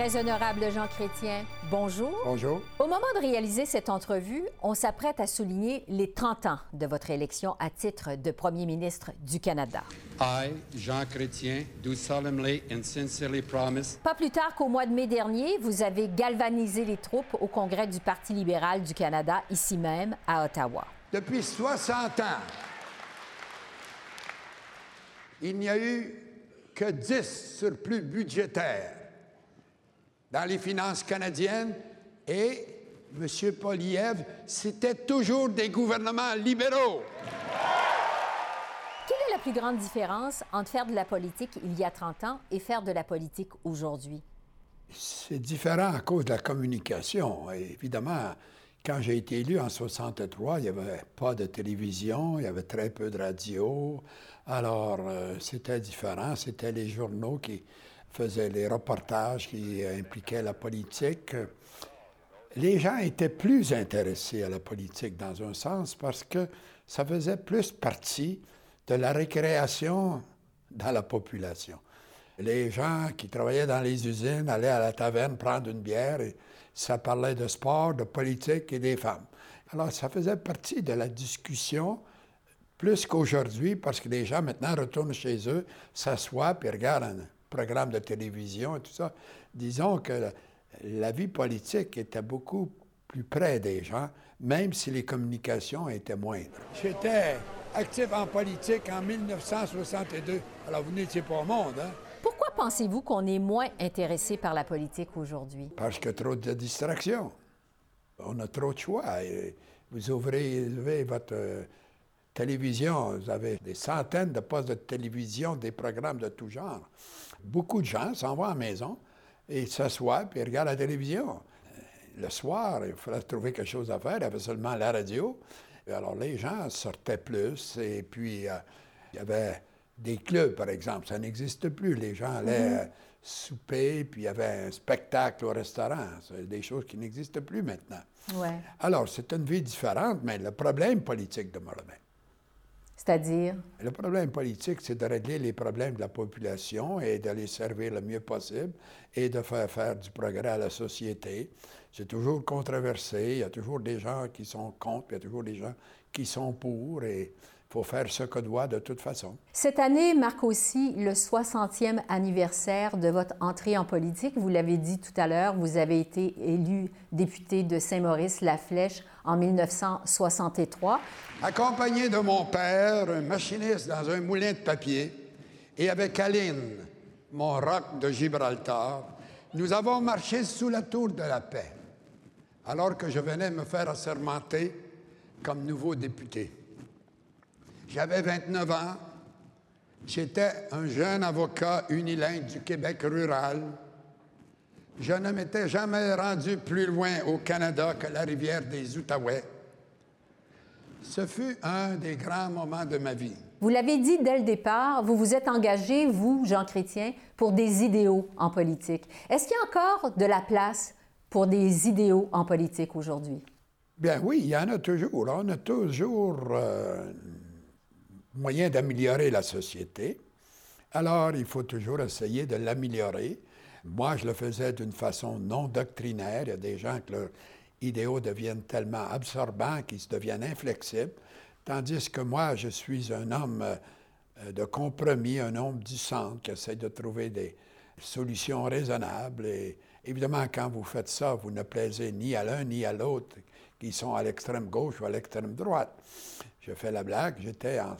Très honorable Jean Chrétien, bonjour. Bonjour. Au moment de réaliser cette entrevue, on s'apprête à souligner les 30 ans de votre élection à titre de premier ministre du Canada. I, Jean Chrétien, do solemnly and sincerely promise Pas plus tard qu'au mois de mai dernier, vous avez galvanisé les troupes au Congrès du Parti libéral du Canada, ici même, à Ottawa. Depuis 60 ans, il n'y a eu que 10 surplus budgétaires dans les finances canadiennes et, M. Poliev, c'était toujours des gouvernements libéraux. Quelle est la plus grande différence entre faire de la politique il y a 30 ans et faire de la politique aujourd'hui? C'est différent à cause de la communication. Et évidemment, quand j'ai été élu en 63, il n'y avait pas de télévision, il y avait très peu de radio. Alors, euh, c'était différent. C'était les journaux qui faisaient les reportages qui impliquaient la politique. Les gens étaient plus intéressés à la politique dans un sens parce que ça faisait plus partie de la récréation dans la population. Les gens qui travaillaient dans les usines allaient à la taverne prendre une bière et ça parlait de sport, de politique et des femmes. Alors ça faisait partie de la discussion plus qu'aujourd'hui parce que les gens maintenant retournent chez eux, s'assoient et regardent un programme de télévision et tout ça. Disons que la, la vie politique était beaucoup plus près des gens, même si les communications étaient moindres. J'étais actif en politique en 1962. Alors vous n'étiez pas au monde, hein? Pourquoi pensez-vous qu'on est moins intéressé par la politique aujourd'hui? Parce qu'il y a trop de distractions. On a trop de choix. Et vous ouvrez, vous ouvrez votre euh, télévision, vous avez des centaines de postes de télévision, des programmes de tout genre. Beaucoup de gens s'en vont à la maison et s'assoient puis regardent la télévision. Euh, Le soir, il fallait trouver quelque chose à faire. Il y avait seulement la radio. Et alors, les gens sortaient plus. Et puis, euh, il y avait des clubs, par exemple. Ça n'existe plus. Les gens allaient euh, souper, puis il y avait un spectacle au restaurant. C'est des choses qui n'existent plus maintenant. Ouais. Alors, c'est une vie différente, mais le problème politique demeure le même. C'est-à-dire? Le problème politique, c'est de régler les problèmes de la population et de les servir le mieux possible et de faire faire du progrès à la société. C'est toujours controversé, il y a toujours des gens qui sont contre, puis il y a toujours des gens qui sont pour, et il faut faire ce que doit de toute façon. Cette année marque aussi le 60e anniversaire de votre entrée en politique. Vous l'avez dit tout à l'heure, vous avez été élu député de Saint-Maurice-la-Flèche en 1963. Accompagné de mon père, un machiniste dans un moulin de papier, et avec Aline, mon roc de Gibraltar, nous avons marché sous la tour de la paix, alors que je venais me faire assermenter comme nouveau député. J'avais 29 ans, j'étais un jeune avocat unilingue du Québec rural. Je ne m'étais jamais rendu plus loin au Canada que la rivière des Outaouais. Ce fut un des grands moments de ma vie. Vous l'avez dit dès le départ, vous vous êtes engagé, vous, Jean Chrétien, pour des idéaux en politique. Est-ce qu'il y a encore de la place pour des idéaux en politique aujourd'hui? Bien oui, il y en a toujours. On a toujours euh, moyen d'améliorer la société. Alors, il faut toujours essayer de l'améliorer. Moi, je le faisais d'une façon non doctrinaire. Il y a des gens que leurs idéaux deviennent tellement absorbants qu'ils deviennent inflexibles. Tandis que moi, je suis un homme euh, de compromis, un homme du centre qui essaie de trouver des solutions raisonnables. Et évidemment, quand vous faites ça, vous ne plaisez ni à l'un ni à l'autre, qui sont à l'extrême gauche ou à l'extrême droite. Je fais la blague, j'étais en,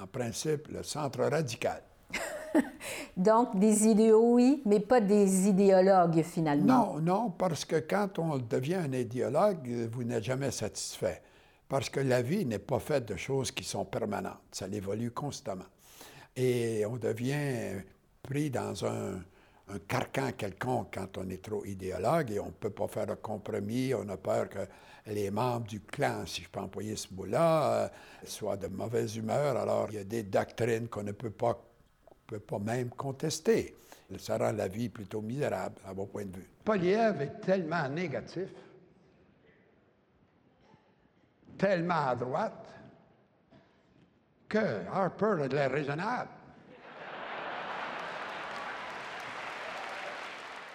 en principe le centre radical. Donc, des idéaux, oui, mais pas des idéologues, finalement. Non, non, parce que quand on devient un idéologue, vous n'êtes jamais satisfait. Parce que la vie n'est pas faite de choses qui sont permanentes. Ça évolue constamment. Et on devient pris dans un, carcan quelconque quand on est trop idéologue et on ne peut pas faire de compromis. On a peur que les membres du clan, si je peux employer ce mot-là, euh, soient de mauvaise humeur. Alors, il y a des doctrines qu'on ne peut pas, peut pas même contester. Ça rend la vie plutôt misérable, à mon point de vue. Poliev est tellement négatif, tellement à droite, que Harper a de l'air raisonnable.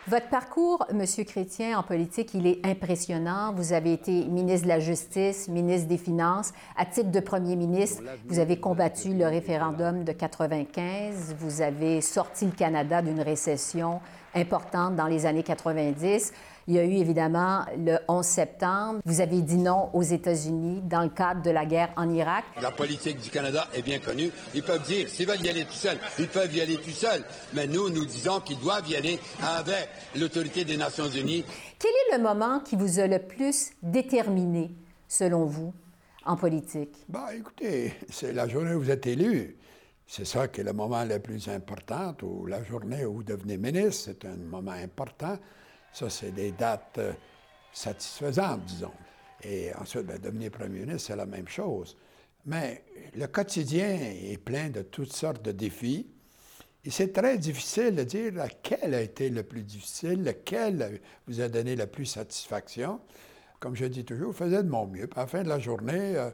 Votre parcours, Monsieur Chrétien, en politique, il est impressionnant. Vous avez été ministre de la Justice, ministre des Finances. À titre de premier ministre, vous avez combattu le référendum de 95. Vous avez sorti le Canada d'une récession importante dans les années 90. Il y a eu évidemment le 11 septembre. Vous avez dit non aux États-Unis dans le cadre de la guerre en Irak. La politique du Canada est bien connue. Ils peuvent dire, s'ils veulent y aller tout seuls, ils peuvent y aller tout seuls. Mais nous, nous disons qu'ils doivent y aller avec l'autorité des Nations Unies. Quel est le moment qui vous a le plus déterminé, selon vous, en politique? Bah, écoutez, c'est la journée où vous êtes élu. C'est ça qui est le moment le plus important, ou la journée où vous devenez ministre, c'est un moment important. Ça, c'est des dates euh, satisfaisantes, disons. Et ensuite, ben, devenir premier ministre, c'est la même chose. Mais le quotidien est plein de toutes sortes de défis. Et c'est très difficile de dire lequel a été le plus difficile, lequel vous a donné la plus satisfaction. Comme je dis toujours, je faisais de mon mieux. Puis à la fin de la journée, euh,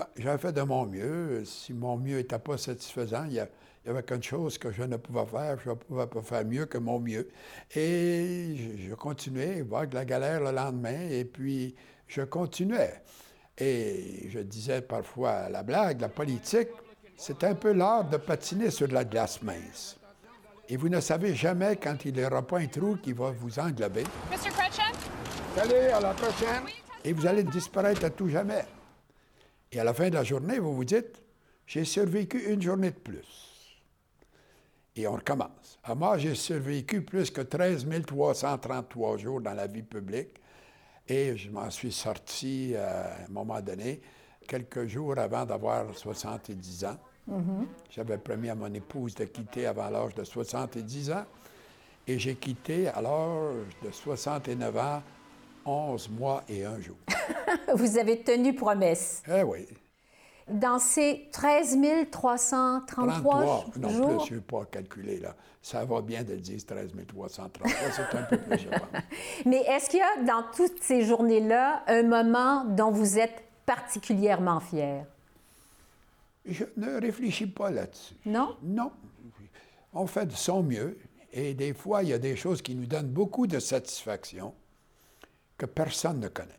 ben, j'avais fait de mon mieux. Si mon mieux n'était pas satisfaisant, il y y avait quelque chose que je ne pouvais faire, je ne pouvais pas faire mieux que mon mieux. Et je, continuais, voir de la galère le lendemain, et puis je continuais. Et je disais parfois la blague, la politique, c'est un peu l'art de patiner sur de la glace mince. Et vous ne savez jamais quand il n'y aura pas un trou qui va vous englober. Mr. Salut, à la prochaine. Et vous allez disparaître à tout jamais. Et à la fin de la journée, vous vous dites, j'ai survécu une journée de plus et on recommence. À moi, j'ai survécu plus que 13 333 jours dans la vie publique et je m'en suis sorti euh, à un moment donné, quelques jours avant d'avoir 70 ans. Mm-hmm. J'avais promis à mon épouse de quitter avant l'âge de 70 ans et j'ai quitté à l'âge de 69 ans, 11 mois et un jour. Vous avez tenu promesse. Eh oui dans ces 13 333 jours... Non, plus, je ne pas calculer, là. Ça va bien de dire 13 333, c'est un peu plus, je Mais est-ce qu'il y a, dans toutes ces journées-là, un moment dont vous êtes particulièrement fier? Je ne réfléchis pas là-dessus. Non? Non. On fait de son mieux, et des fois, il y a des choses qui nous donnent beaucoup de satisfaction que personne ne connaît.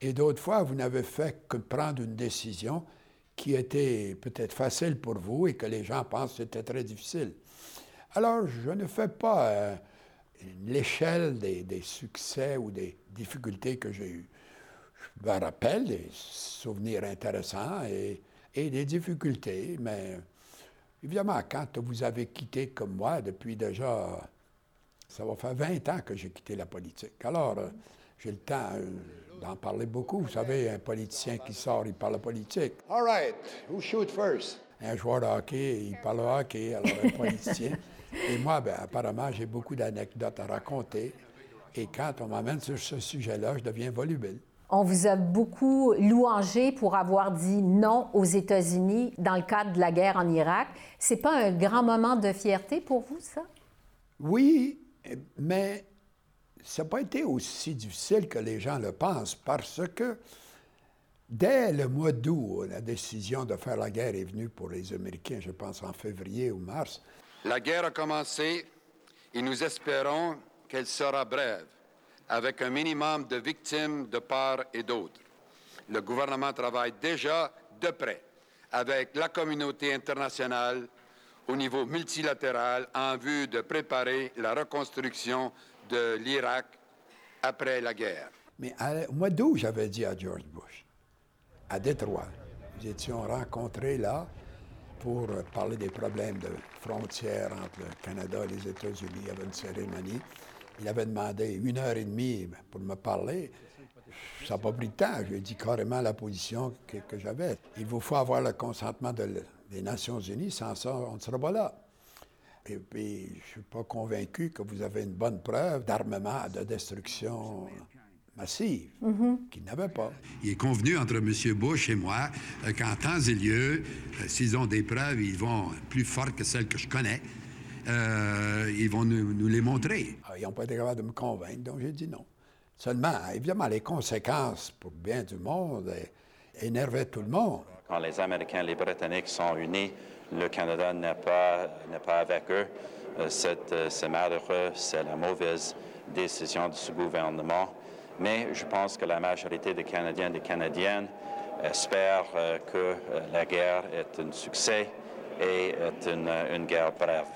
Et d'autres fois, vous n'avez fait que prendre une décision qui était peut-être facile pour vous et que les gens pensent que c'était très difficile. Alors, je ne fais pas euh, l'échelle des, succès ou des difficultés que j'ai eues. Je me rappelle des souvenirs intéressants et, et des difficultés, mais évidemment, quand vous avez quitté comme moi, depuis déjà, ça va faire 20 ans que j'ai quitté la politique. Alors, euh, j'ai le temps. Euh, d'en parler beaucoup. Vous savez, un politicien qui sort, il parle politique. All right, who shoot first? Un joueur de hockey, il parle hockey, alors un politicien. Et moi, ben, apparemment, j'ai beaucoup d'anecdotes à raconter. Et quand on m'amène sur ce sujet-là, je deviens volubile. On vous a beaucoup louangé pour avoir dit non aux États-Unis dans le cadre de la guerre en Irak. C'est pas un grand moment de fierté pour vous, ça? Oui, mais ça n'a pas été aussi difficile que les gens le pensent parce que dès le mois d'août, la décision de faire la guerre est venue pour les Américains, je pense en février ou mars. La guerre a commencé et nous espérons qu'elle sera brève, avec un minimum de victimes de part et d'autre. Le gouvernement travaille déjà de près avec la communauté internationale au niveau multilatéral en vue de préparer la reconstruction de l'Irak après la guerre. Mais au mois d'août, j'avais dit à George Bush, à Détroit, nous étions rencontrés là pour parler des problèmes de frontières entre le Canada et les États-Unis. Il y avait une cérémonie. Il avait demandé une heure et demie pour me parler. Ça n'a pas pris de temps. Je lui ai dit carrément la position que, que j'avais. Il vous faut avoir le consentement des Nations Unies. Sans ça, on ne sera pas là. Et puis, je ne suis pas convaincu que vous avez une bonne preuve d'armement de destruction massive, mm-hmm. qu'il n'avait pas. Il est convenu entre M. Bush et moi euh, qu'en temps et lieu, euh, s'ils ont des preuves, ils vont plus fortes que celles que je connais, euh, ils vont nous, les montrer. Ah, ils n'ont pas été capables de me convaincre, donc j'ai dit non. Seulement, évidemment, les conséquences pour bien du monde énervaient tout le monde. Quand les Américains et les Britanniques sont unis, le Canada n'est pas, avec eux. C'est malheureux, c'est la mauvaise décision de ce gouvernement. Mais je pense que la majorité des Canadiens et des Canadiennes espèrent que la guerre est un succès et est une, une guerre brève.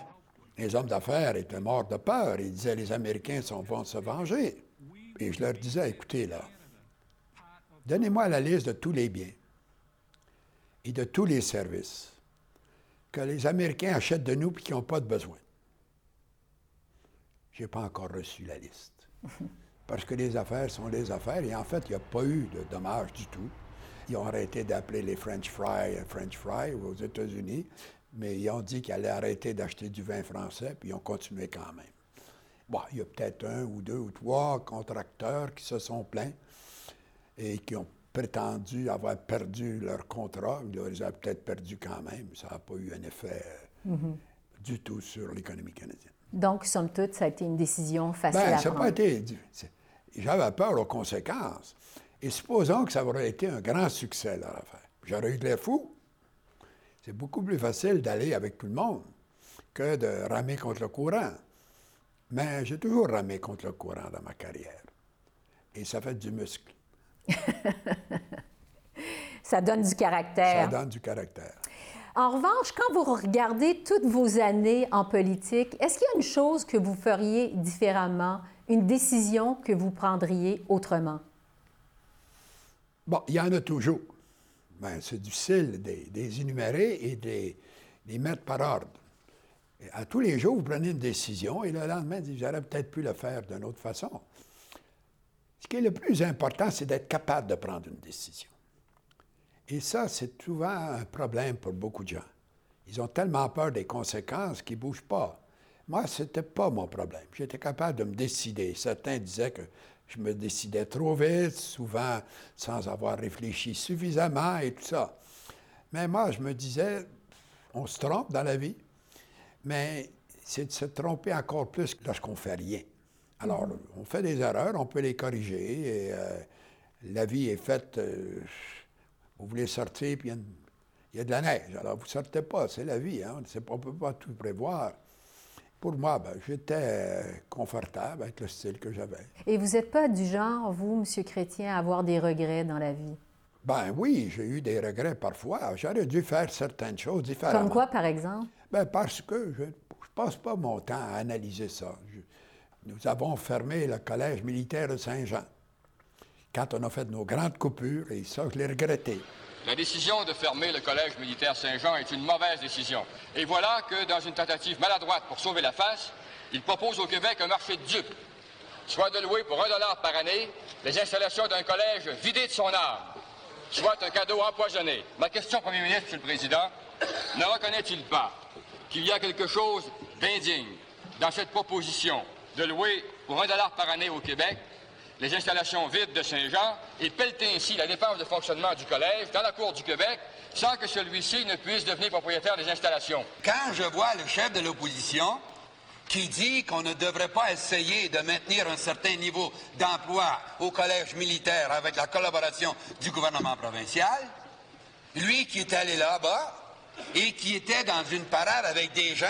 Les hommes d'affaires étaient morts de peur. Ils disaient les Américains vont se venger. Et je leur disais, écoutez là, donnez-moi la liste de tous les biens et de tous les services que les Américains achètent de nous et qui n'ont pas de besoin. Je n'ai pas encore reçu la liste. Parce que les affaires sont les affaires et en fait, il n'y a pas eu de dommages du tout. Ils ont arrêté d'appeler les French fries French fries aux États-Unis, mais ils ont dit qu'ils allaient arrêter d'acheter du vin français, puis ils ont continué quand même. Bon, il y a peut-être un ou deux ou trois contracteurs qui se sont plaints et qui ont prétendu avoir perdu leur contrat. Ils les ont peut-être perdu quand même. Ça n'a pas eu un effet mm-hmm. du tout sur l'économie canadienne. Donc, somme toute, ça a été une décision facile Bien, à ça prendre. Pas été, j'avais peur aux conséquences. Et supposons que ça aurait été un grand succès, leur affaire. J'aurais eu de l'air fou. C'est beaucoup plus facile d'aller avec tout le monde que de ramer contre le courant. Mais j'ai toujours ramé contre le courant dans ma carrière. Et ça fait du muscle. ça donne du caractère. Ça donne du caractère. En revanche, quand vous regardez toutes vos années en politique, est-ce qu'il y a une chose que vous feriez différemment, une décision que vous prendriez autrement? Bon, il y en a toujours. Ben, c'est difficile de les énumérer et de les mettre par ordre. Et à tous les jours, vous prenez une décision et le lendemain, vous dites, j'aurais peut-être pu le faire d'une autre façon. Ce qui est le plus important, c'est d'être capable de prendre une décision. Et ça, c'est souvent un problème pour beaucoup de gens. Ils ont tellement peur des conséquences qu'ils ne bougent pas. Moi, ce n'était pas mon problème. J'étais capable de me décider. Certains disaient que je me décidais trop vite, souvent sans avoir réfléchi suffisamment et tout ça. Mais moi, je me disais, on se trompe dans la vie, mais c'est de se tromper encore plus lorsqu'on ne fait rien. Alors, mm-hmm. on fait des erreurs, on peut les corriger, et euh, la vie est faite. Euh, vous voulez sortir, puis il y, a de la neige. Alors, vous ne sortez pas, c'est la vie, hein? on ne peut pas tout prévoir. Pour moi, ben, j'étais confortable avec le style que j'avais. Et vous n'êtes pas du genre, vous, M. Chrétien, à avoir des regrets dans la vie? Ben oui, j'ai eu des regrets parfois. J'aurais dû faire certaines choses différemment. Comme quoi, par exemple? Ben parce que je ne passe pas mon temps à analyser ça. Nous avons fermé le collège militaire de Saint-Jean quand on a fait nos grandes coupures, et ça, je l'ai regretté. La décision de fermer le collège militaire Saint-Jean est une mauvaise décision. Et voilà que, dans une tentative maladroite pour sauver la face, il propose au Québec un marché de dupes, soit de louer pour un dollar par année les installations d'un collège vidé de son âme, soit un cadeau empoisonné. Ma question, Premier ministre, Monsieur le Président, ne reconnaît-il pas qu'il y a quelque chose d'indigne dans cette proposition? De louer pour un dollar par année au Québec les installations vides de Saint-Jean et pelleter ainsi la dépense de fonctionnement du collège dans la Cour du Québec sans que celui-ci ne puisse devenir propriétaire des installations. Quand je vois le chef de l'opposition qui dit qu'on ne devrait pas essayer de maintenir un certain niveau d'emploi au collège militaire avec la collaboration du gouvernement provincial, lui qui est allé là-bas et qui était dans une parade avec des gens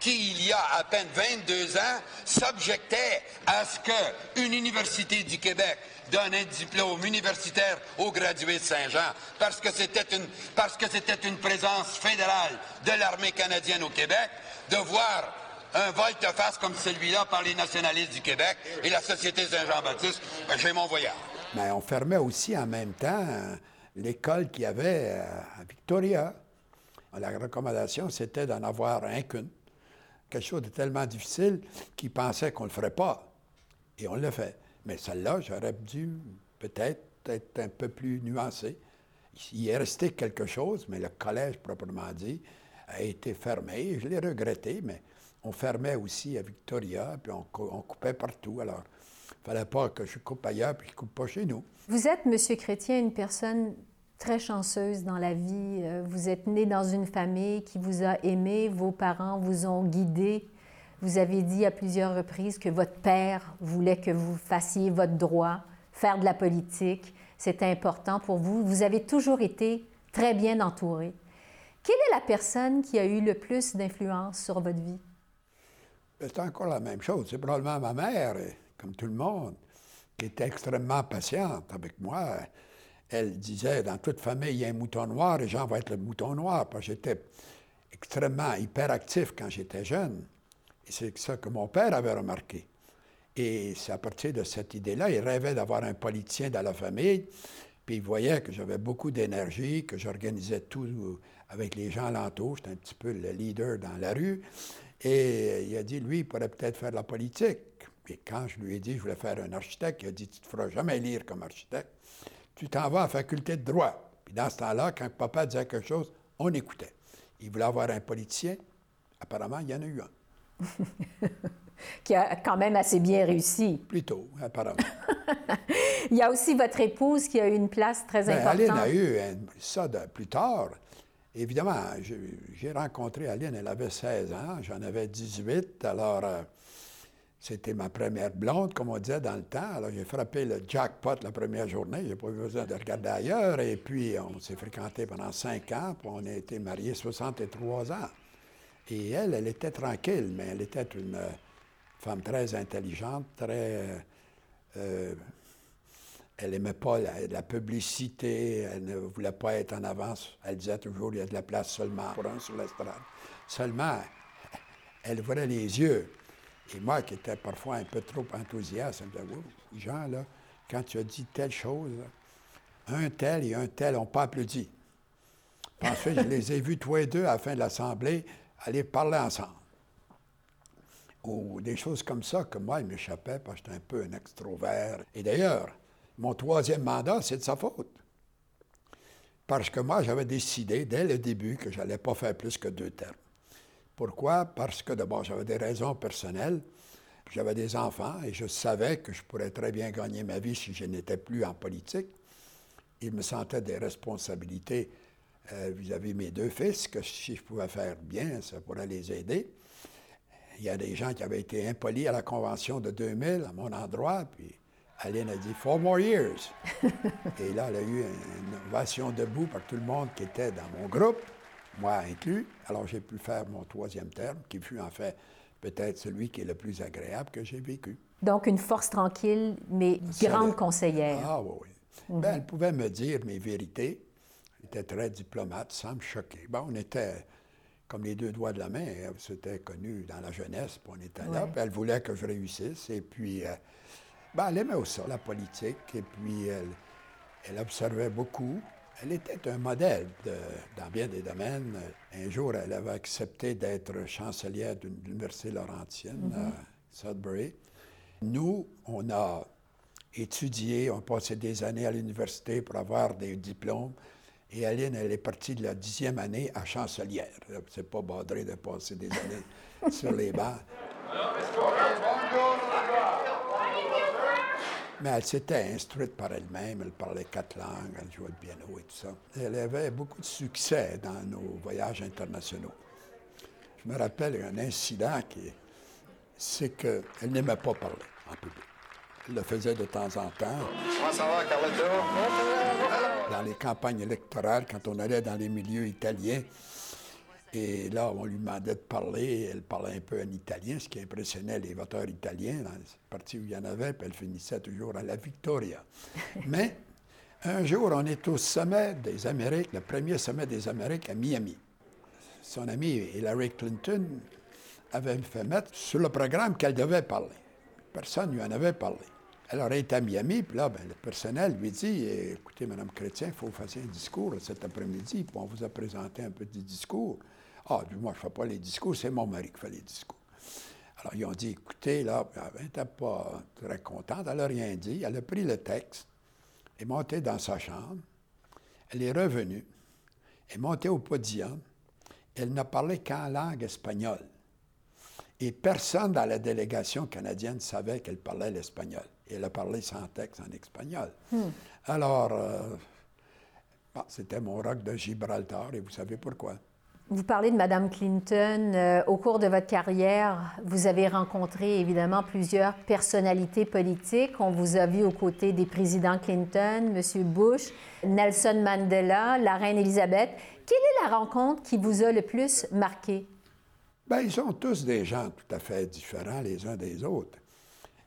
qui, il y a à peine 22 ans, s'objectait à ce qu'une université du Québec donne un diplôme universitaire aux gradués de Saint-Jean, parce que c'était une, une présence fédérale de l'armée canadienne au Québec, de voir un volte-face comme celui-là par les nationalistes du Québec et la Société Saint-Jean-Baptiste, ben, j'ai mon voyage. Mais on fermait aussi en même temps euh, l'école qu'il y avait euh, à Victoria. La recommandation, c'était d'en avoir un qu'une quelque chose de tellement difficile qu'ils pensaient qu'on ne le ferait pas. Et on le fait. Mais celle-là, j'aurais dû peut-être être un peu plus nuancé. Il est resté quelque chose, mais le collège, proprement dit, a été fermé. Je l'ai regretté, mais on fermait aussi à Victoria, puis on, coupait partout. Alors, il ne fallait pas que je coupe ailleurs, puis je ne coupe pas chez nous. Vous êtes, M. Chrétien, une personne très chanceuse dans la vie. Euh, vous êtes né dans une famille qui vous a aimé, vos parents vous ont guidé. Vous avez dit à plusieurs reprises que votre père voulait que vous fassiez votre droit, faire de la politique. C'était important pour vous. Vous avez toujours été très bien entouré. Quelle est la personne qui a eu le plus d'influence sur votre vie? C'est encore la même chose. C'est probablement ma mère, comme tout le monde, qui était extrêmement patiente avec moi. Elle disait, dans toute famille, il y a un mouton noir et Jean va être le mouton noir, parce j'étais extrêmement hyperactif quand j'étais jeune. Et c'est ça que mon père avait remarqué. Et c'est à partir de cette idée-là, il rêvait d'avoir un politicien dans la famille. Puis il voyait que j'avais beaucoup d'énergie, que j'organisais tout avec les gens alentour. J'étais un petit peu le leader dans la rue. Et il a dit, lui, il pourrait peut-être faire de la politique. Et quand je lui ai dit je voulais faire un architecte, il a dit, tu ne te feras jamais lire comme architecte. Tu t'en vas à la faculté de droit. Puis dans ce temps-là, quand papa disait quelque chose, on écoutait. Il voulait avoir un politicien. Apparemment, il y en a eu un. qui a quand même assez bien réussi. Plutôt, apparemment. il y a aussi votre épouse qui a eu une place très Bien, importante. Aline a eu ça de- plus tard. Évidemment, j'ai rencontré Aline, elle avait 16 ans, j'en avais 18, alors euh, c'était ma première blonde, comme on disait dans le temps. Alors j'ai frappé le jackpot la première journée, j'ai pas eu besoin de regarder ailleurs, et puis on s'est fréquenté pendant 5 ans, puis on a été mariés 63 ans. Et elle, elle était tranquille, mais elle était une euh, femme très intelligente, très... euh, euh, elle n'aimait pas la, la publicité, elle ne voulait pas être en avance. Elle disait toujours, il y a de la place seulement pour un sur l'estrade. Seulement, elle ouvrait les yeux. Et moi, qui étais parfois un peu trop enthousiaste, elle me disait, Wow, Jean, là, quand tu as dit telle chose, un tel et un tel n'ont pas applaudi. Ensuite, je les ai vus tous les deux à la fin de l'Assemblée aller parler ensemble. Ou des choses comme ça que moi, il m'échappait parce que j'étais un peu un extrovert. Et d'ailleurs, mon troisième mandat, c'est de sa faute. Parce que moi, j'avais décidé dès le début que je n'allais pas faire plus que deux termes. Pourquoi? Parce que d'abord, j'avais des raisons personnelles. J'avais des enfants et je savais que je pourrais très bien gagner ma vie si je n'étais plus en politique. Il me sentait des responsabilités euh, vis-à-vis de mes deux fils, que si je pouvais faire bien, ça pourrait les aider. Il y a des gens qui avaient été impolis à la convention de 2000 à mon endroit, puis Aline a dit Four more years. Et là, elle a eu une ovation debout par tout le monde qui était dans mon groupe, moi inclus. Alors j'ai pu faire mon troisième terme, qui fut en fait peut-être celui qui est le plus agréable que j'ai vécu. Donc, une force tranquille, mais grande conseillère. Ah oui, oui. Ben, elle pouvait me dire mes vérités. Elle était très diplomate, sans me choquer. Bon, on était comme les deux doigts de la main. hein. C'était connu dans la jeunesse, puis on était là. Puis elle voulait que je réussisse. Et puis, euh, ben, elle aimait aussi la politique. Et puis, elle, elle observait beaucoup. Elle était un modèle de- dans bien des domaines. Un jour, elle avait accepté d'être chancelière d'une de l'Université Laurentienne à Sudbury. Nous, on a étudié, on a passé des années à l'université pour avoir des diplômes. Et Aline, elle est partie de la dixième année à chancelière. C'est pas badré de passer des années sur les bancs. Mais elle s'était instruite par elle-même, elle parlait quatre langues, elle jouait le piano et tout ça. Elle avait beaucoup de succès dans nos voyages internationaux. Je me rappelle un incident qui, c'est qu'elle n'aimait pas parler en public. Elle le faisait de temps en temps. Dans les campagnes électorales, quand on allait dans les milieux italiens, et là, on lui demandait de parler, elle parlait un peu en italien, ce qui impressionnait les voteurs italiens dans les parties où il y en avait, puis elle finissait toujours à la Victoria. Mais un jour, on est au sommet des Amériques, le premier sommet des Amériques à Miami. Son ami Hillary Clinton avait fait mettre sur le programme qu'elle devait parler. Personne ne lui en avait parlé. Elle aurait été à Miami, puis là, ben, le personnel lui dit Écoutez, Mme Chrétien, il faut que vous fassiez un discours cet après-midi, puis on vous a présenté un petit discours. Ah, moi, je ne fais pas les discours, c'est mon mari qui fait les discours. Alors, ils ont dit Écoutez, là, elle n'était pas très contente, elle n'a rien dit. Elle a pris le texte, est montée dans sa chambre, elle est revenue, est montée au podium, elle n'a parlé qu'en langue espagnole. Et personne dans la délégation canadienne savait qu'elle parlait l'espagnol. Elle a parlé sans texte en espagnol. Alors, euh, bon, c'était mon roc de Gibraltar, et vous savez pourquoi. Vous parlez de Mme Clinton. Euh, au cours de votre carrière, vous avez rencontré évidemment plusieurs personnalités politiques. On vous a vu aux côtés des présidents Clinton, M. Bush, Nelson Mandela, la reine Elisabeth. Quelle est la rencontre qui vous a le plus marqué? Bien, ils sont tous des gens tout à fait différents les uns des autres.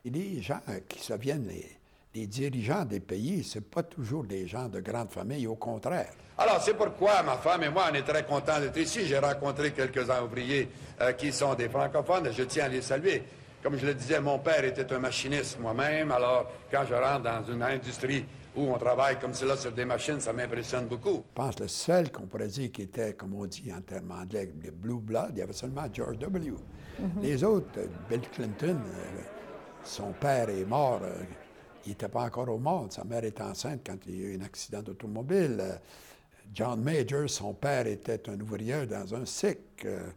Et les gens qui se viennent, les, dirigeants des pays, ce pas toujours des gens de grande famille, au contraire. Alors, c'est pourquoi ma femme et moi, on est très contents d'être ici. J'ai rencontré quelques ouvriers euh, qui sont des francophones et je tiens à les saluer. Comme je le disais, mon père était un machiniste moi-même. Alors, quand je rentre dans une industrie où on travaille comme cela sur des machines, ça m'impressionne beaucoup. Je pense que le seul qu'on pourrait dire qui était, comme on dit en termes anglais, le Blue Blood, il y avait seulement George W. Mm-hmm. Les autres, euh, Bill Clinton, euh, son père est mort. Il n'était pas encore au monde. Sa mère était enceinte quand il y a eu un accident d'automobile. John Major, son père était un ouvrier dans un SIC. Euh,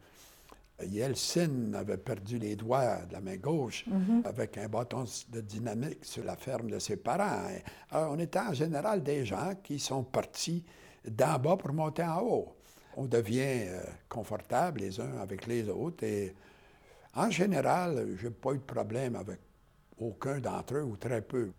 Yeltsin avait perdu les doigts de la main gauche mhm. avec un bâton de dynamique sur la ferme de ses parents. Alors, on était en général des gens qui sont partis d'en bas pour monter en haut. On devient euh, confortable les uns avec les autres et en général, je n'ai pas eu de problème avec aucun d'entre eux ou très peu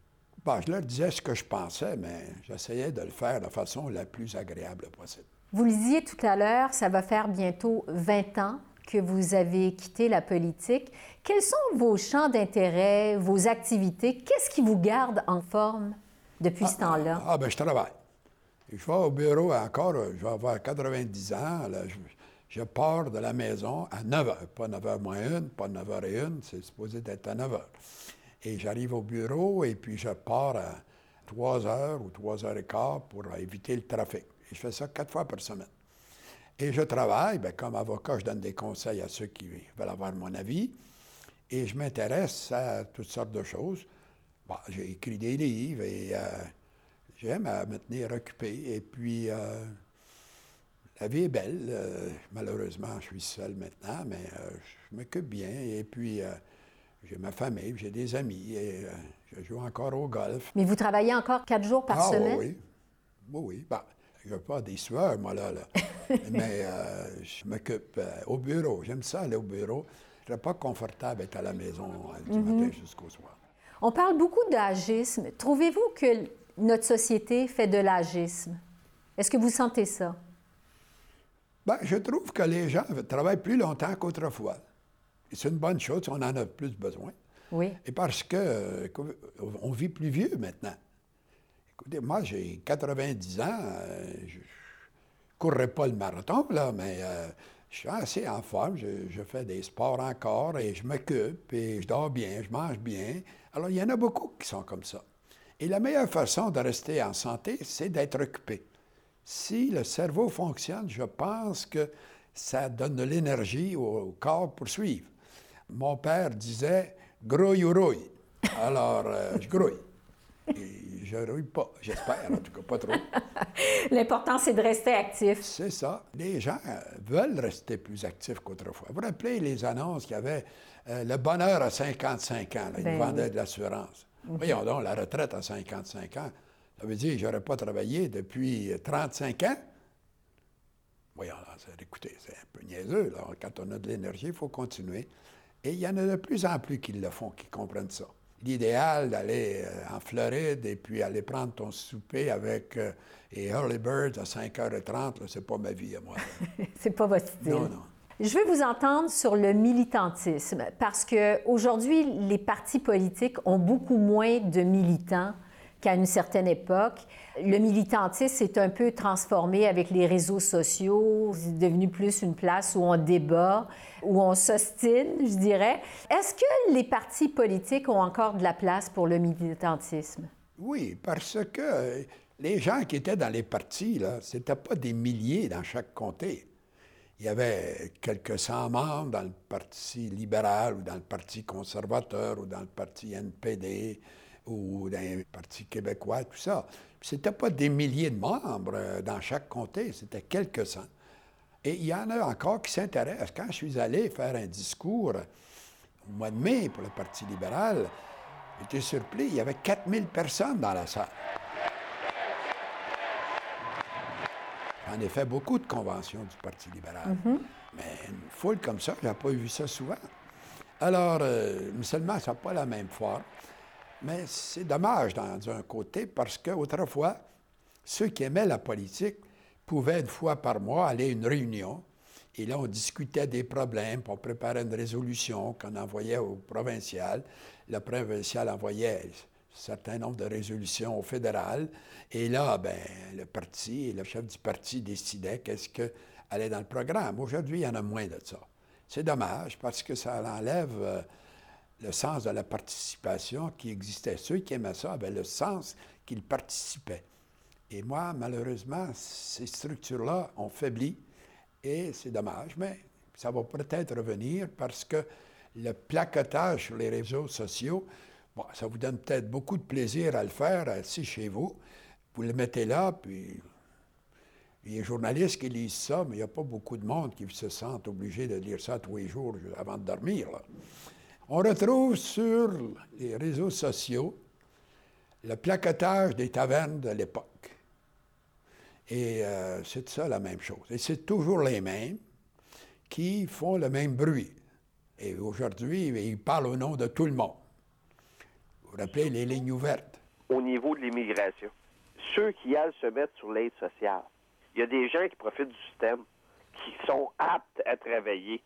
je leur disais ce que je pensais, mais j'essayais de le faire de façon la plus agréable possible. Vous le disiez tout à l'heure, ça va faire bientôt 20 ans que vous avez quitté la politique. Quels sont vos champs d'intérêt, vos activités? Qu'est-ce qui vous garde en forme depuis ce ah, temps-là? Ah, bien, je travaille. Je vais au bureau encore, je vais avoir 90 ans. je, pars de la maison à 9 h, pas 9 h moins 1, pas 9 h et 1, c'est supposé être à 9 h. Et j'arrive au bureau et puis je pars à 3 heures ou 3 heures et quart pour éviter le trafic. Et je fais ça quatre fois par semaine. Et je travaille, bien, comme avocat, je donne des conseils à ceux qui veulent avoir mon avis. Et je m'intéresse à toutes sortes de choses. Bon, j'ai écrit des livres et euh, j'aime me tenir occupé. Et puis, euh, la vie est belle. Euh, malheureusement, je suis seul maintenant, mais je m'occupe bien. Et puis, j'ai ma famille, j'ai des amis et euh, je joue encore au golf. Mais vous travaillez encore quatre jours par ah, semaine? Oui, oui. oui. Ben, je n'ai pas des sueurs, moi, là. là. Mais euh, je m'occupe euh, au bureau. J'aime ça, aller au bureau. Je ne pas confortable d'être à la maison du mhm. matin jusqu'au soir. On parle beaucoup d'agisme. Trouvez-vous que notre société fait de l'agisme? Est-ce que vous sentez ça? Bien, je trouve que les gens travaillent plus longtemps qu'autrefois c'est une bonne chose, on en a plus besoin. Oui. Et parce que on vit plus vieux maintenant. Écoutez, moi, j'ai 90 ans, euh, je ne courrais pas le marathon, là, mais euh, je suis assez en forme, je, fais des sports encore et je m'occupe et je dors bien, je mange bien. Alors, il y en a beaucoup qui sont comme ça. Et la meilleure façon de rester en santé, c'est d'être occupé. Si le cerveau fonctionne, je pense que ça donne de l'énergie au corps pour suivre. Mon père disait grouille ou rouille. Alors, euh, je grouille. Et je rouille pas, j'espère, en tout cas pas trop. L'important, c'est de rester actif. C'est ça. Les gens euh, veulent rester plus actifs qu'autrefois. Vous vous rappelez les annonces qu'il y avait euh, le bonheur à 55 ans, là, ils ben vendaient de l'assurance. Mhm. Voyons donc, la retraite à 55 ans, ça veut dire que je n'aurais pas travaillé depuis 35 ans? Voyons, écoutez, c'est un peu niaiseux. Là. Quand on a de l'énergie, il faut continuer. Et il y en a de plus en plus qui le font, qui comprennent ça. L'idéal d'aller euh, en Floride et puis aller prendre ton souper avec euh, les Early Birds à 5h30, c'est pas ma vie à moi. c'est pas votre style. Non, non. Je veux vous entendre sur le militantisme parce qu'aujourd'hui, les partis politiques ont beaucoup moins de militants qu'à une certaine époque. Le militantisme s'est un peu transformé avec les réseaux sociaux. C'est devenu plus une place où on débat, où on s'ostine, je dirais. Est-ce que les partis politiques ont encore de la place pour le militantisme? Oui, parce que les gens qui étaient dans les partis, là, c'était pas des milliers dans chaque comté. Il y avait quelques cent membres dans le Parti libéral ou dans le Parti conservateur ou dans le Parti NPD ou dans le Parti québécois, tout ça. Ce n'était pas des milliers de membres euh, dans chaque comté, c'était quelques cents. Et il y en a encore qui s'intéressent. Quand je suis allé faire un discours au mois de mai pour le Parti libéral, j'étais surpris, il y avait 4000 personnes dans la salle. J'en ai fait beaucoup de conventions du Parti libéral. Mais une foule comme ça, je n'ai pas vu ça souvent. Alors, euh, seulement, ça n'a pas la même forme. Mais c'est dommage dans un côté parce qu'autrefois, ceux qui aimaient la politique pouvaient une fois par mois aller à une réunion et là, on discutait des problèmes, pour préparer une résolution qu'on envoyait au provincial. Le provincial envoyait un certain nombre de résolutions au fédéral. Et là, ben, le parti, le chef du parti décidait qu'est-ce qui allait dans le programme. Aujourd'hui, il y en a moins de ça. C'est dommage parce que ça enlève euh, le sens de la participation qui existait. Ceux qui aimaient ça avaient le sens qu'ils participaient. Et moi, malheureusement, ces structures-là ont faibli et c'est dommage, mais ça va peut-être revenir parce que le placotage sur les réseaux sociaux, bon, ça vous donne peut-être beaucoup de plaisir à le faire assis chez vous. Vous le mettez là, puis des journalistes qui lisent ça, mais il n'y a pas beaucoup de monde qui se sentent obligés de lire ça tous les jours avant de dormir. On retrouve sur les réseaux sociaux le placotage des tavernes de l'époque. Et euh, c'est ça la même chose. Et c'est toujours les mêmes qui font le même bruit. Et aujourd'hui, ils parlent au nom de tout le monde. Vous vous rappelez les lignes ouvertes? Au niveau de l'immigration, ceux qui allent se mettre sur l'aide sociale, il y a des gens qui profitent du système, qui sont aptes à travailler.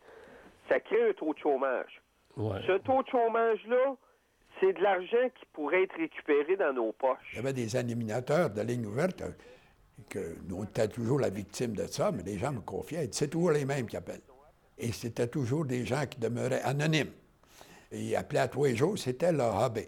Ça crée un taux de chômage. Ce taux de chômage-là, c'est de l'argent qui pourrait être récupéré dans nos poches. Il y avait des animateurs de lignes ouvertes que nous, on était toujours la victime de ça, mais les gens me confiaient. C'est toujours les mêmes qui appellent. Et c'était toujours des gens qui demeuraient anonymes. Et ils appelaient à tous les jours, c'était leur hobby.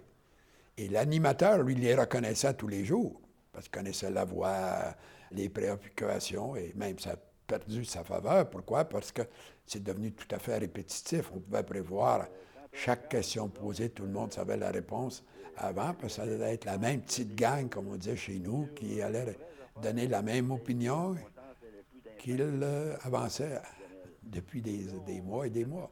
Et l'animateur, lui, les reconnaissait tous les jours, parce qu'il connaissait la voix, les préoccupations, et même ça a perdu sa faveur. Pourquoi? Parce que c'est devenu tout à fait répétitif. On pouvait prévoir chaque question posée, tout le monde savait la réponse avant, parce que ça allait être la même petite gang, comme on disait chez nous, qui allait donner la même opinion qu'il euh, avançait depuis des, mois et des mois.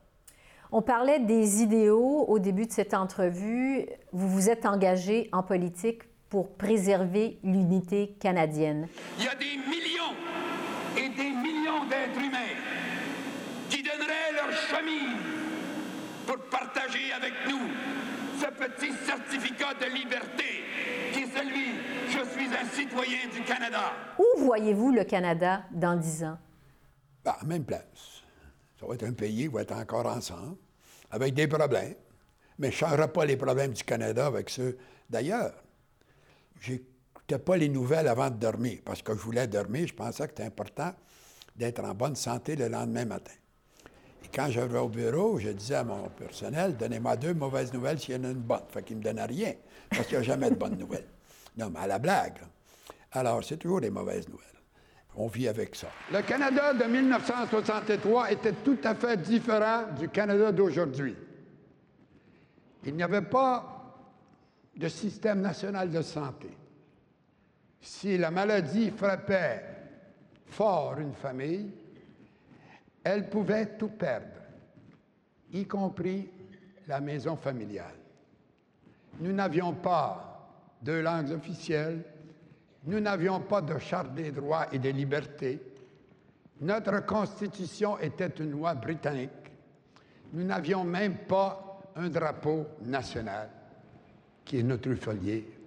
On parlait des idéaux au début de cette entrevue. Vous vous êtes engagé en politique pour préserver l'unité canadienne. Il y a des millions et des millions d'êtres humains qui donneraient leur chemin pour partager avec nous ce petit certificat de liberté qui est celui je suis un citoyen du Canada. Où voyez-vous le Canada dans dix ans? Ben, même place. Ça va être un pays qui va être encore ensemble, avec des problèmes, mais je ne changerai pas les problèmes du Canada avec ceux d'ailleurs. J'écoutais pas les nouvelles avant de dormir, parce que je voulais dormir, je pensais que c'était important d'être en bonne santé le lendemain matin. Et quand j'arrivais au bureau, je disais à mon personnel, donnez-moi deux mauvaises nouvelles s'il y en a une bonne. Fait qu'il ne me donnait rien, parce qu'il n'y a jamais de bonnes nouvelles. Non, mais à la blague. Alors, c'est toujours des mauvaises nouvelles. On vit avec ça. Le Canada de 1963 était tout à fait différent du Canada d'aujourd'hui. Il n'y avait pas de système national de santé. Si la maladie frappait fort une famille, elle pouvait tout perdre, y compris la maison familiale. Nous n'avions pas deux langues officielles. Nous n'avions pas de charte des droits et des libertés. Notre constitution était une loi britannique. Nous n'avions même pas un drapeau national, qui est notre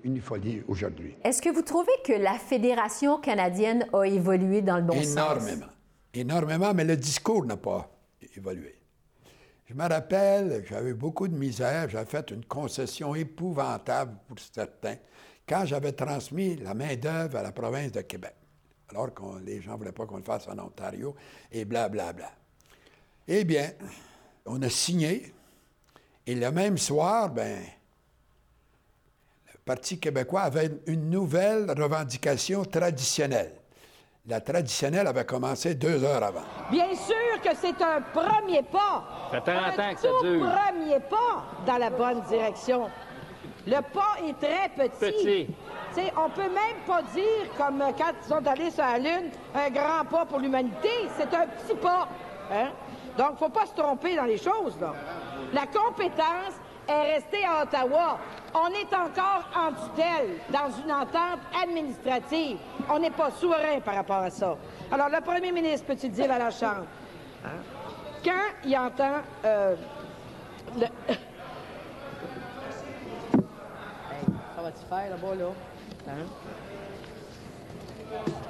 unifolié aujourd'hui. Est-ce que vous trouvez que la Fédération canadienne a évolué dans le bon sens? Énormément. Énormément, mais le discours n'a pas évolué. Je me rappelle, j'avais beaucoup de misère, j'avais fait une concession épouvantable pour certains quand j'avais transmis la main-d'œuvre à la province de Québec, alors que les gens ne voulaient pas qu'on le fasse en Ontario, et blablabla. Bla, bla. Eh bien, on a signé, et le même soir, ben, Parti québécois avait une nouvelle revendication traditionnelle. La traditionnelle avait commencé deux heures avant. Bien sûr que c'est un premier pas. Ça fait 30 ans que ça dure. premier pas dans la bonne direction. Le pas est très petit. petit. on peut même pas dire, comme quand ils sont allés sur la Lune, un grand pas pour l'humanité. C'est un petit pas. Hein? Donc, faut pas se tromper dans les choses. Là. La compétence est restée à Ottawa. On est encore en tutelle dans une entente administrative. On n'est pas souverain par rapport à ça. Alors, le premier ministre peut-il dire à la Chambre, quand il entend euh, le... ça va-tu faire là-bas, là? Hein?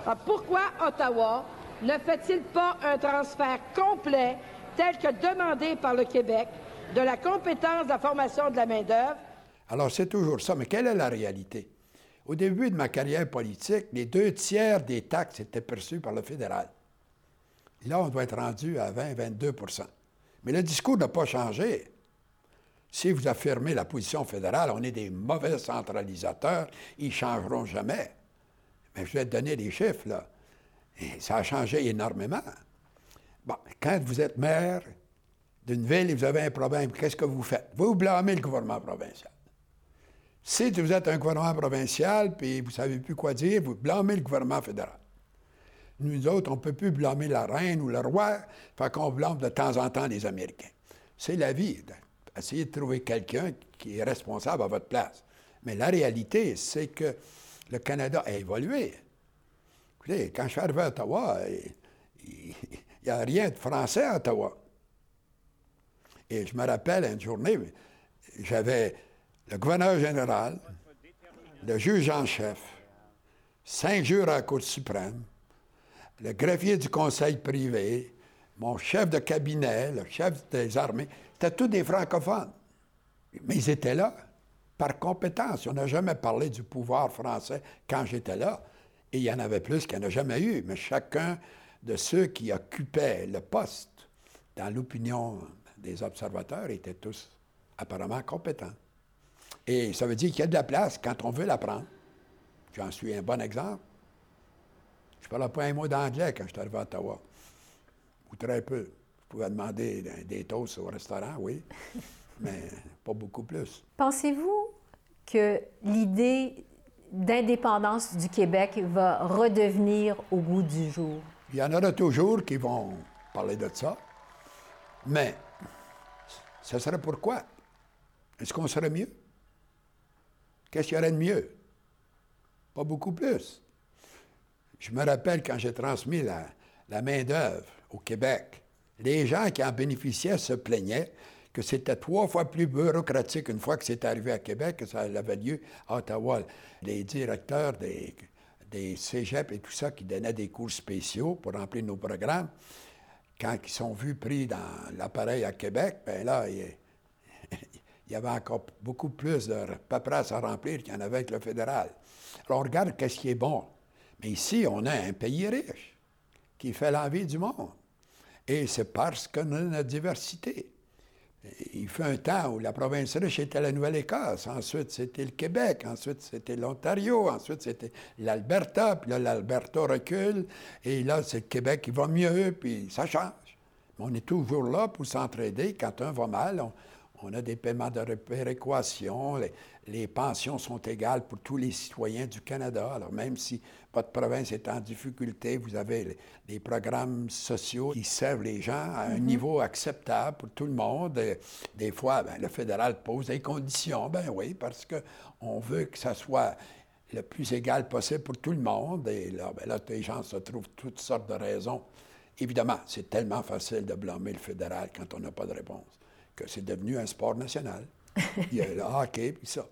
Alors, pourquoi Ottawa ne fait-il pas un transfert complet, tel que demandé par le Québec, de la compétence de la formation de la main-d'œuvre? Alors, c'est toujours ça. Mais quelle est la réalité? Au début de ma carrière politique, les deux tiers des taxes étaient perçus par le fédéral. là, on doit être rendu à 20-22% Mais le discours n'a pas changé. Si vous affirmez la position fédérale, on est des mauvais centralisateurs, ils ne changeront jamais. Mais je vais te donner des chiffres, là. Et ça a changé énormément. Bon, quand vous êtes maire d'une ville et vous avez un problème, qu'est-ce que vous faites? Vous blâmez le gouvernement provincial. Si vous êtes un gouvernement provincial puis vous ne savez plus quoi dire, vous blâmez le gouvernement fédéral. Nous autres, on ne peut plus blâmer la reine ou le roi, fait qu'on blâme de temps en temps les Américains. C'est la vie. Essayez de trouver quelqu'un qui est responsable à votre place. Mais la réalité, c'est que le Canada a évolué. Écoutez, quand je suis arrivé à Ottawa, il n'y a rien de français à Ottawa. Et je me rappelle une journée, j'avais le gouverneur général, le juge en chef, cinq jureurs à la Cour suprême, le greffier du conseil privé, mon chef de cabinet, le chef des armées, c'était tous des francophones. Mais ils étaient là par compétence. On n'a jamais parlé du pouvoir français quand j'étais là. Et il y en avait plus qu'il n'y en a jamais eu. Mais chacun de ceux qui occupaient le poste, dans l'opinion des observateurs, étaient tous apparemment compétents. Et ça veut dire qu'il y a de la place quand on veut l'apprendre. J'en suis un bon exemple. Je ne parlais pas un mot d'anglais quand je suis arrivé à Ottawa. Ou très peu. Je pouvais demander des toasts au restaurant, oui, mais pas beaucoup plus. Pensez-vous que l'idée d'indépendance du Québec va redevenir au goût du jour? Il y en aura toujours qui vont parler de ça, mais ce serait pourquoi? Est-ce qu'on serait mieux? Qu'est-ce qu'il y aurait de mieux? Pas beaucoup plus. Je me rappelle quand j'ai transmis la, main-d'œuvre au Québec, les gens qui en bénéficiaient se plaignaient que c'était trois fois plus bureaucratique une fois que c'est arrivé à Québec que ça avait lieu à Ottawa. Les directeurs des, des cégeps et tout ça qui donnaient des cours spéciaux pour remplir nos programmes, quand ils sont vus pris dans l'appareil à Québec, bien là, il y avait encore beaucoup plus de paperasse à remplir qu'il y en avait avec le fédéral. Alors, on regarde qu'est-ce qui est bon. Mais ici, on a un pays riche qui fait l'envie du monde. Et c'est parce qu'on a une diversité. Il fut un temps où la province riche était la Nouvelle-Écosse, ensuite c'était le Québec, ensuite c'était l'Ontario, ensuite c'était l'Alberta, puis là l'Alberta recule, et là c'est le Québec qui va mieux, puis ça change. On est toujours là pour s'entraider. Quand un va mal, on, on a des paiements de péréquation, les, les, pensions sont égales pour tous les citoyens du Canada. Alors même si votre province est en difficulté, vous avez des programmes sociaux qui servent les gens à un mhm. niveau acceptable pour tout le monde. des fois, ben, le fédéral pose des conditions. Ben oui, parce qu'on veut que ça soit le plus égal possible pour tout le monde. Et là, ben là, les gens se trouvent toutes sortes de raisons. Évidemment, c'est tellement facile de blâmer le fédéral quand on n'a pas de réponse que c'est devenu un sport national. Il y a le hockey, puis ça.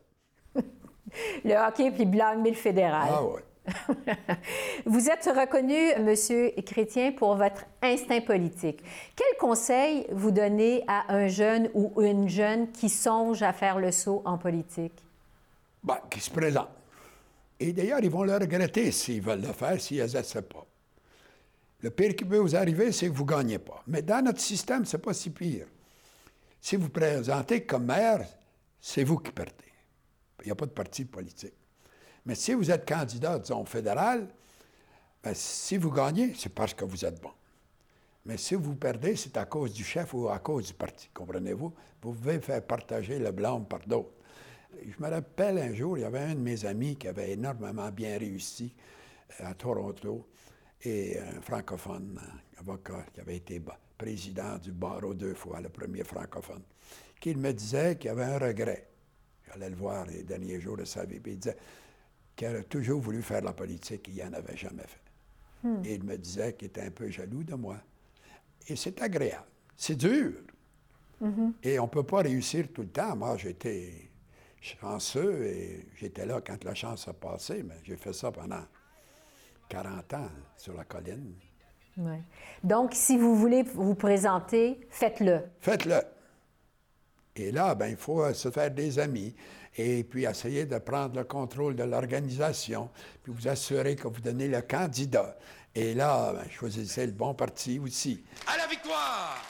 le hockey, puis blâmer le fédéral. Ah oui. vous êtes reconnu, Monsieur Chrétien, pour votre instinct politique. Quel conseil vous donnez à un jeune ou une jeune qui songe à faire le saut en politique? Bien, qui se présente. Et d'ailleurs, ils vont le regretter s'ils veulent le faire, s'ils n'essaient pas. Le pire qui peut vous arriver, c'est que vous ne gagnez pas. Mais dans notre système, ce n'est pas si pire. Si vous présentez comme maire, c'est vous qui perdez. Il n'y a pas de parti politique. Mais si vous êtes candidat, disons, fédéral, ben, si vous gagnez, c'est parce que vous êtes bon. Mais si vous perdez, c'est à cause du chef ou à cause du parti, comprenez-vous? Vous pouvez faire partager le blâme par d'autres. Je me rappelle un jour, il y avait un de mes amis qui avait énormément bien réussi euh, à Toronto, et un francophone, un avocat qui avait été président du barreau deux fois, le premier francophone, qui me disait qu'il avait un regret. J'allais le voir les derniers jours de sa vie, puis il disait qu'il aurait toujours voulu faire la politique, il n'en avait jamais fait. Hmm. Et il me disait qu'il était un peu jaloux de moi. Et c'est agréable. C'est dur. Mm-hmm. Et on ne peut pas réussir tout le temps. Moi, j'étais chanceux et j'étais là quand la chance a passé, mais j'ai fait ça pendant 40 ans sur la colline. Donc, si vous voulez vous présenter, faites-le. Faites-le. Et là, ben, il faut se faire des amis et puis essayer de prendre le contrôle de l'organisation, puis vous assurer que vous donnez le candidat. Et là, ben, choisissez le bon parti aussi. À la victoire!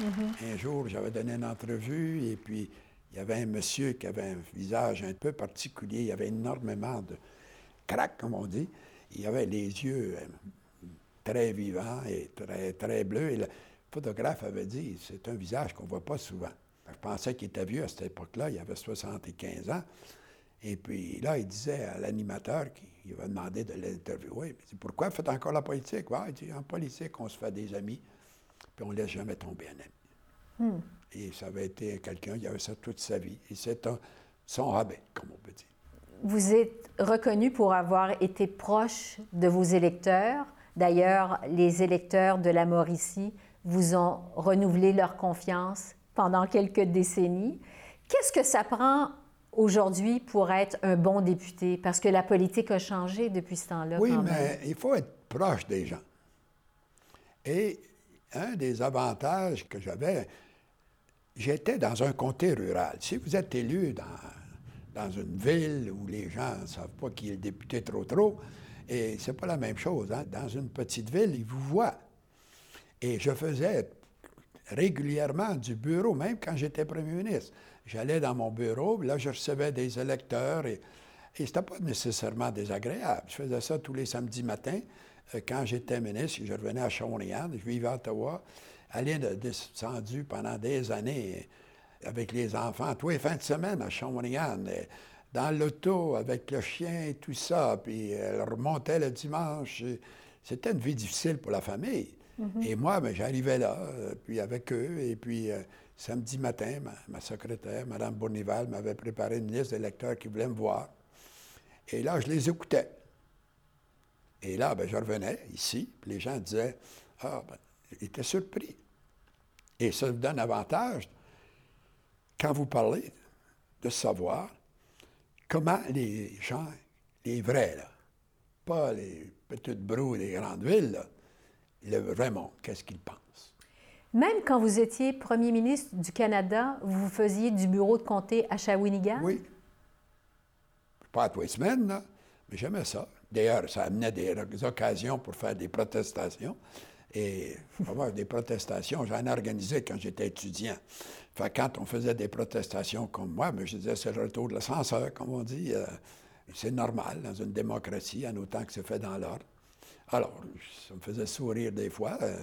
Un jour, j'avais donné une entrevue et puis il y avait un monsieur qui avait un visage un peu particulier. Il y avait énormément de craques, comme on dit. Il avait les yeux euh, très vivants et très, très bleus. Et le photographe avait dit c'est un visage qu'on ne voit pas souvent. Je pensais qu'il était vieux à cette époque-là. Il avait 75 ans. Et puis là, il disait à l'animateur qui avait demandé de l'interviewer Pourquoi faites encore la politique? Il dit En politique, on se fait des amis, puis on ne laisse jamais tomber un ami. Hmm. Et ça avait été quelqu'un, il avait ça toute sa vie. Et c'est son rabais, comme on peut dire. Vous êtes reconnu pour avoir été proche de vos électeurs. D'ailleurs, les électeurs de la Mauricie vous ont renouvelé leur confiance pendant quelques décennies. Qu'est-ce que ça prend aujourd'hui pour être un bon député? Parce que la politique a changé depuis ce temps-là. Oui, mais il faut être proche des gens. Et un des avantages que j'avais, j'étais dans un comté rural. Si vous êtes élu dans, dans une ville où les gens ne savent pas qui est le député trop trop, et c'est pas la même chose. Hein. Dans une petite ville, ils vous voient. Et je faisais régulièrement du bureau, même quand j'étais premier ministre. J'allais dans mon bureau, là, je recevais des électeurs et, et c'était pas nécessairement désagréable. Je faisais ça tous les samedis matins. Euh, quand j'étais ministre, je revenais à Shawinigan, je vivais à Ottawa. Alain a descendu pendant des années avec les enfants, tous les fins de semaine à Shawinigan, dans l'auto avec le chien et tout ça, puis elle remontait le dimanche. C'était une vie difficile pour la famille. Mm-hmm. Et moi, ben, j'arrivais là, euh, puis avec eux, et puis euh, samedi matin, ma, secrétaire, Mme Bournival, m'avait préparé une liste d'électeurs qui voulaient me voir. Et là, je les écoutais. Et là, ben, je revenais ici, puis les gens disaient Ah, ben, ils étaient surpris. Et ça vous donne avantage, quand vous parlez, de savoir comment les gens, les vrais, là, pas les petites broues des grandes villes, le vrai monde, qu'est-ce qu'ils pensent. Même quand vous étiez premier ministre du Canada, vous faisiez du bureau de comté à Shawinigan? Oui. Pas à tous les semaines, là, mais j'aimais ça. D'ailleurs, ça amenait des occasions pour faire des protestations. Et avoir des protestations, j'en ai organisé quand j'étais étudiant. Fait quand on faisait des protestations comme moi, mais je disais c'est le retour de l'ascenseur, comme on dit. Euh, c'est normal dans une démocratie, en autant que c'est fait dans l'ordre. Alors, ça me faisait sourire des fois. Euh,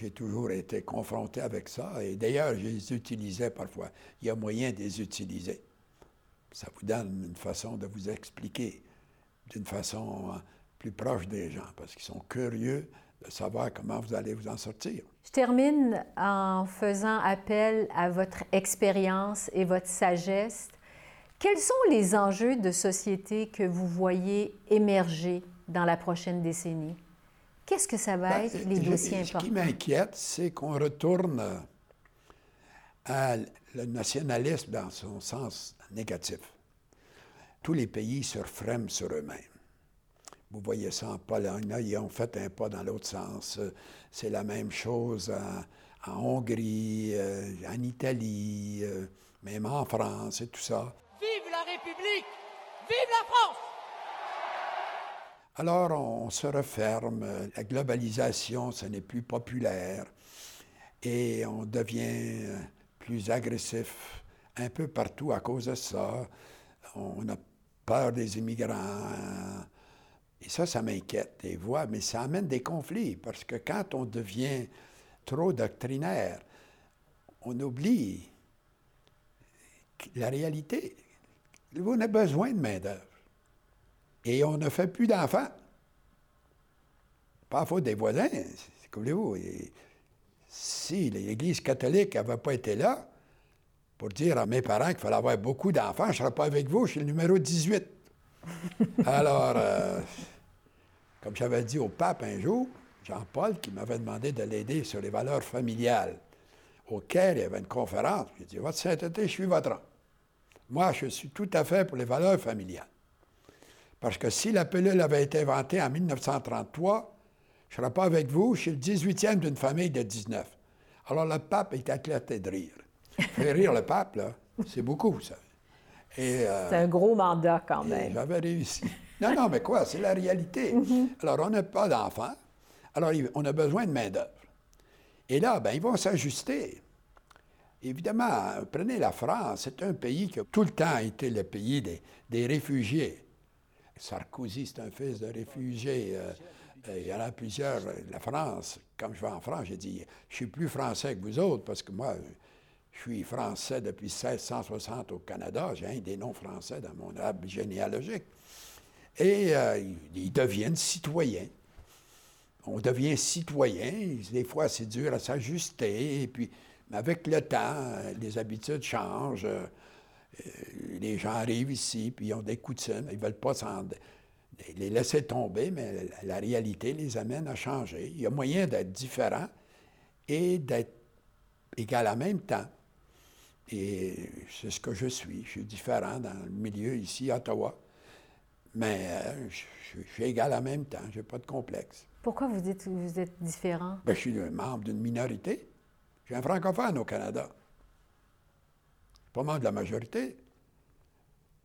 j'ai toujours été confronté avec ça. Et d'ailleurs, je les utilisais parfois. Il y a moyen de les utiliser. Ça vous donne une façon de vous expliquer d'une façon euh, plus proche des gens, parce qu'ils sont curieux de savoir comment vous allez vous en sortir. Je termine en faisant appel à votre expérience et votre sagesse. Quels sont les enjeux de société que vous voyez émerger dans la prochaine décennie? Qu'est-ce que ça va ben, être, les dossiers importants? Ce qui m'inquiète, c'est qu'on retourne à le nationalisme dans son sens négatif. Tous les pays se reframent sur eux-mêmes. Vous voyez ça en Pologne, ils ont fait un pas dans l'autre sens. C'est la même chose en, Hongrie, euh, en Italie, euh, même en France et tout ça. Vive la République! Vive la France! Alors on se referme, la globalisation, ce n'est plus populaire et on devient plus agressif un peu partout à cause de ça. On a peur des immigrants. Et ça, ça m'inquiète, des voix, mais ça amène des conflits parce que quand on devient trop doctrinaire, on oublie la réalité. On a besoin de main-d'œuvre. Et on ne fait plus d'enfants. Pas à faute des voisins, c'est comme vous Si l'Église catholique n'avait pas été là pour dire à mes parents qu'il fallait avoir beaucoup d'enfants, je ne serais pas avec vous, je suis le numéro 18. Alors, euh, Comme j'avais dit au pape un jour, Jean-Paul, qui m'avait demandé de l'aider sur les valeurs familiales, auquel il y avait une conférence. J'ai dit, votre sainteté, je suis votre Moi, je suis tout à fait pour les valeurs familiales. Parce que si la pilule avait été inventée en 1933, je ne serais pas avec vous, je suis le 18e d'une famille de 19. Alors le pape est éclaté de rire. Faire rire le pape, là, c'est beaucoup, savez. Euh, c'est un gros mandat quand même. J'avais réussi. Non, non, mais quoi, c'est la réalité. Mhm. Alors, on n'a pas d'enfants. Alors, on a besoin de main-d'œuvre. Et là, ben, ils vont s'ajuster. Évidemment, prenez la France, c'est un pays qui a tout le temps été le pays des réfugiés. Sarkozy, c'est un fils de réfugié. Euh, euh, il y en a plusieurs. La France, comme je vais en France, j'ai dit, je suis plus français que vous autres parce que moi, je suis français depuis 1660 au Canada. J'ai un des noms français dans mon arbre généalogique. Et euh, ils deviennent citoyens. On devient citoyen. Des fois, c'est dur à s'ajuster. Et puis, avec le temps, les habitudes changent. Euh, les gens arrivent ici, puis ils ont des coutumes, ils ne veulent pas les laisser tomber, mais la, réalité les amène à changer. Il y a moyen d'être différent et d'être égal en même temps. Et c'est ce que je suis. Je suis différent dans le milieu ici, à Ottawa. Mais euh, je, suis égal en même temps. Je n'ai pas de complexe. Pourquoi vous dites que vous êtes différent? Bien, je suis un membre d'une minorité. Je suis un francophone au Canada pas mal de la majorité.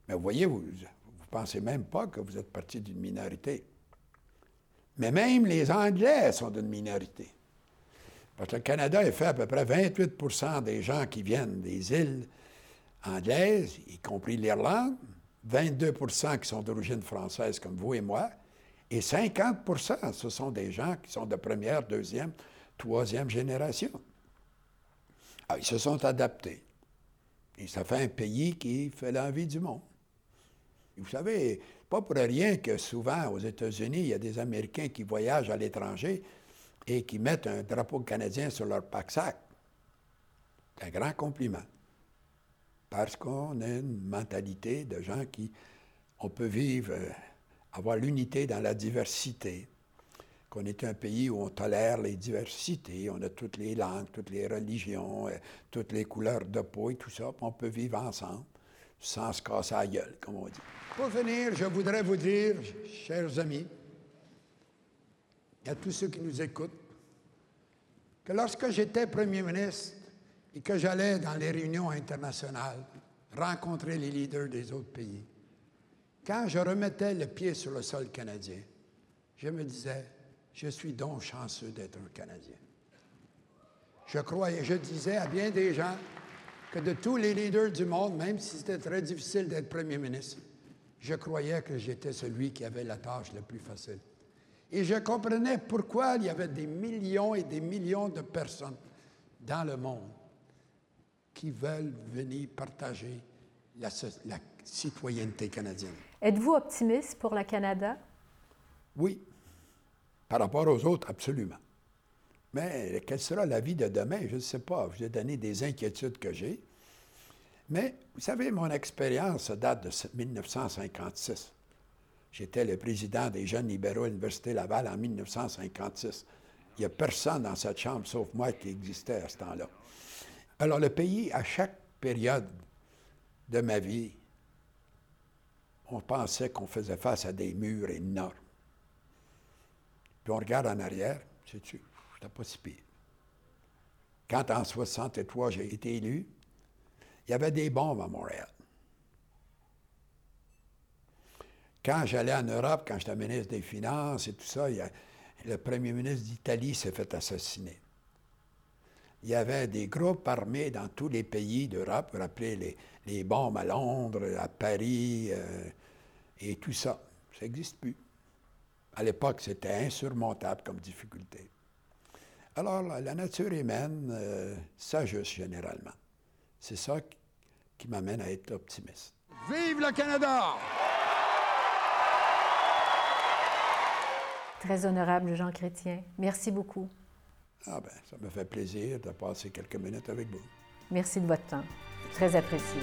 Mais vous voyez, vous ne pensez même pas que vous êtes parti d'une minorité. Mais même les Anglais sont d'une minorité. Parce que le Canada est fait à peu près 28% des gens qui viennent des îles anglaises, y compris l'Irlande, 22% qui sont d'origine française comme vous et moi, et 50% ce sont des gens qui sont de première, deuxième, troisième génération. Ah, ils se sont adaptés. Et ça fait un pays qui fait l'envie du monde. vous savez, pas pour rien que souvent aux États-Unis, il y a des Américains qui voyagent à l'étranger et qui mettent un drapeau canadien sur leur pack-sac. C'est un grand compliment. Parce qu'on a une mentalité de gens qui, on peut vivre, euh, avoir l'unité dans la diversité qu'on est un pays où on tolère les diversités, on a toutes les langues, toutes les religions, euh, toutes les couleurs de peau et tout ça, on peut vivre ensemble sans se casser la gueule, comme on dit. Pour finir, je voudrais vous dire, chers amis, et à tous ceux qui nous écoutent, que lorsque j'étais premier ministre et que j'allais dans les réunions internationales rencontrer les leaders des autres pays, quand je remettais le pied sur le sol canadien, je me disais, je suis donc chanceux d'être un Canadien. Je croyais, je disais à bien des gens que de tous les leaders du monde, même si c'était très difficile d'être premier ministre, je croyais que j'étais celui qui avait la tâche la plus facile. Et je comprenais pourquoi il y avait des millions et des millions de personnes dans le monde qui veulent venir partager la, la citoyenneté canadienne. Êtes-vous optimiste pour le Canada? Oui. Par rapport aux autres, absolument. Mais quelle sera la vie de demain? Je ne sais pas. Je ai donné des inquiétudes que j'ai. Mais vous savez, mon expérience date de 1956. J'étais le président des jeunes libéraux à l'Université Laval en 1956. Il n'y a personne dans cette chambre, sauf moi, qui existait à ce temps-là. Alors, le pays, à chaque période de ma vie, on pensait qu'on faisait face à des murs énormes on regarde en arrière, sais-tu, c'était pas si pire. Quand en 63, j'ai été élu, il y avait des bombes à Montréal. Quand j'allais en Europe, quand j'étais ministre des Finances et tout ça, le premier ministre d'Italie s'est fait assassiner. Il y avait des groupes armés dans tous les pays d'Europe, vous rappelez les, bombes à Londres, à Paris euh, et tout ça. Ça n'existe plus. À l'époque, c'était insurmontable comme difficulté. Alors, la nature humaine euh, s'ajuste généralement. C'est ça qui m'amène à être optimiste. Vive le Canada! Très honorable Jean Chrétien. Merci beaucoup. Ah ben, ça me fait plaisir de passer quelques minutes avec vous. Merci de votre temps. Très apprécié.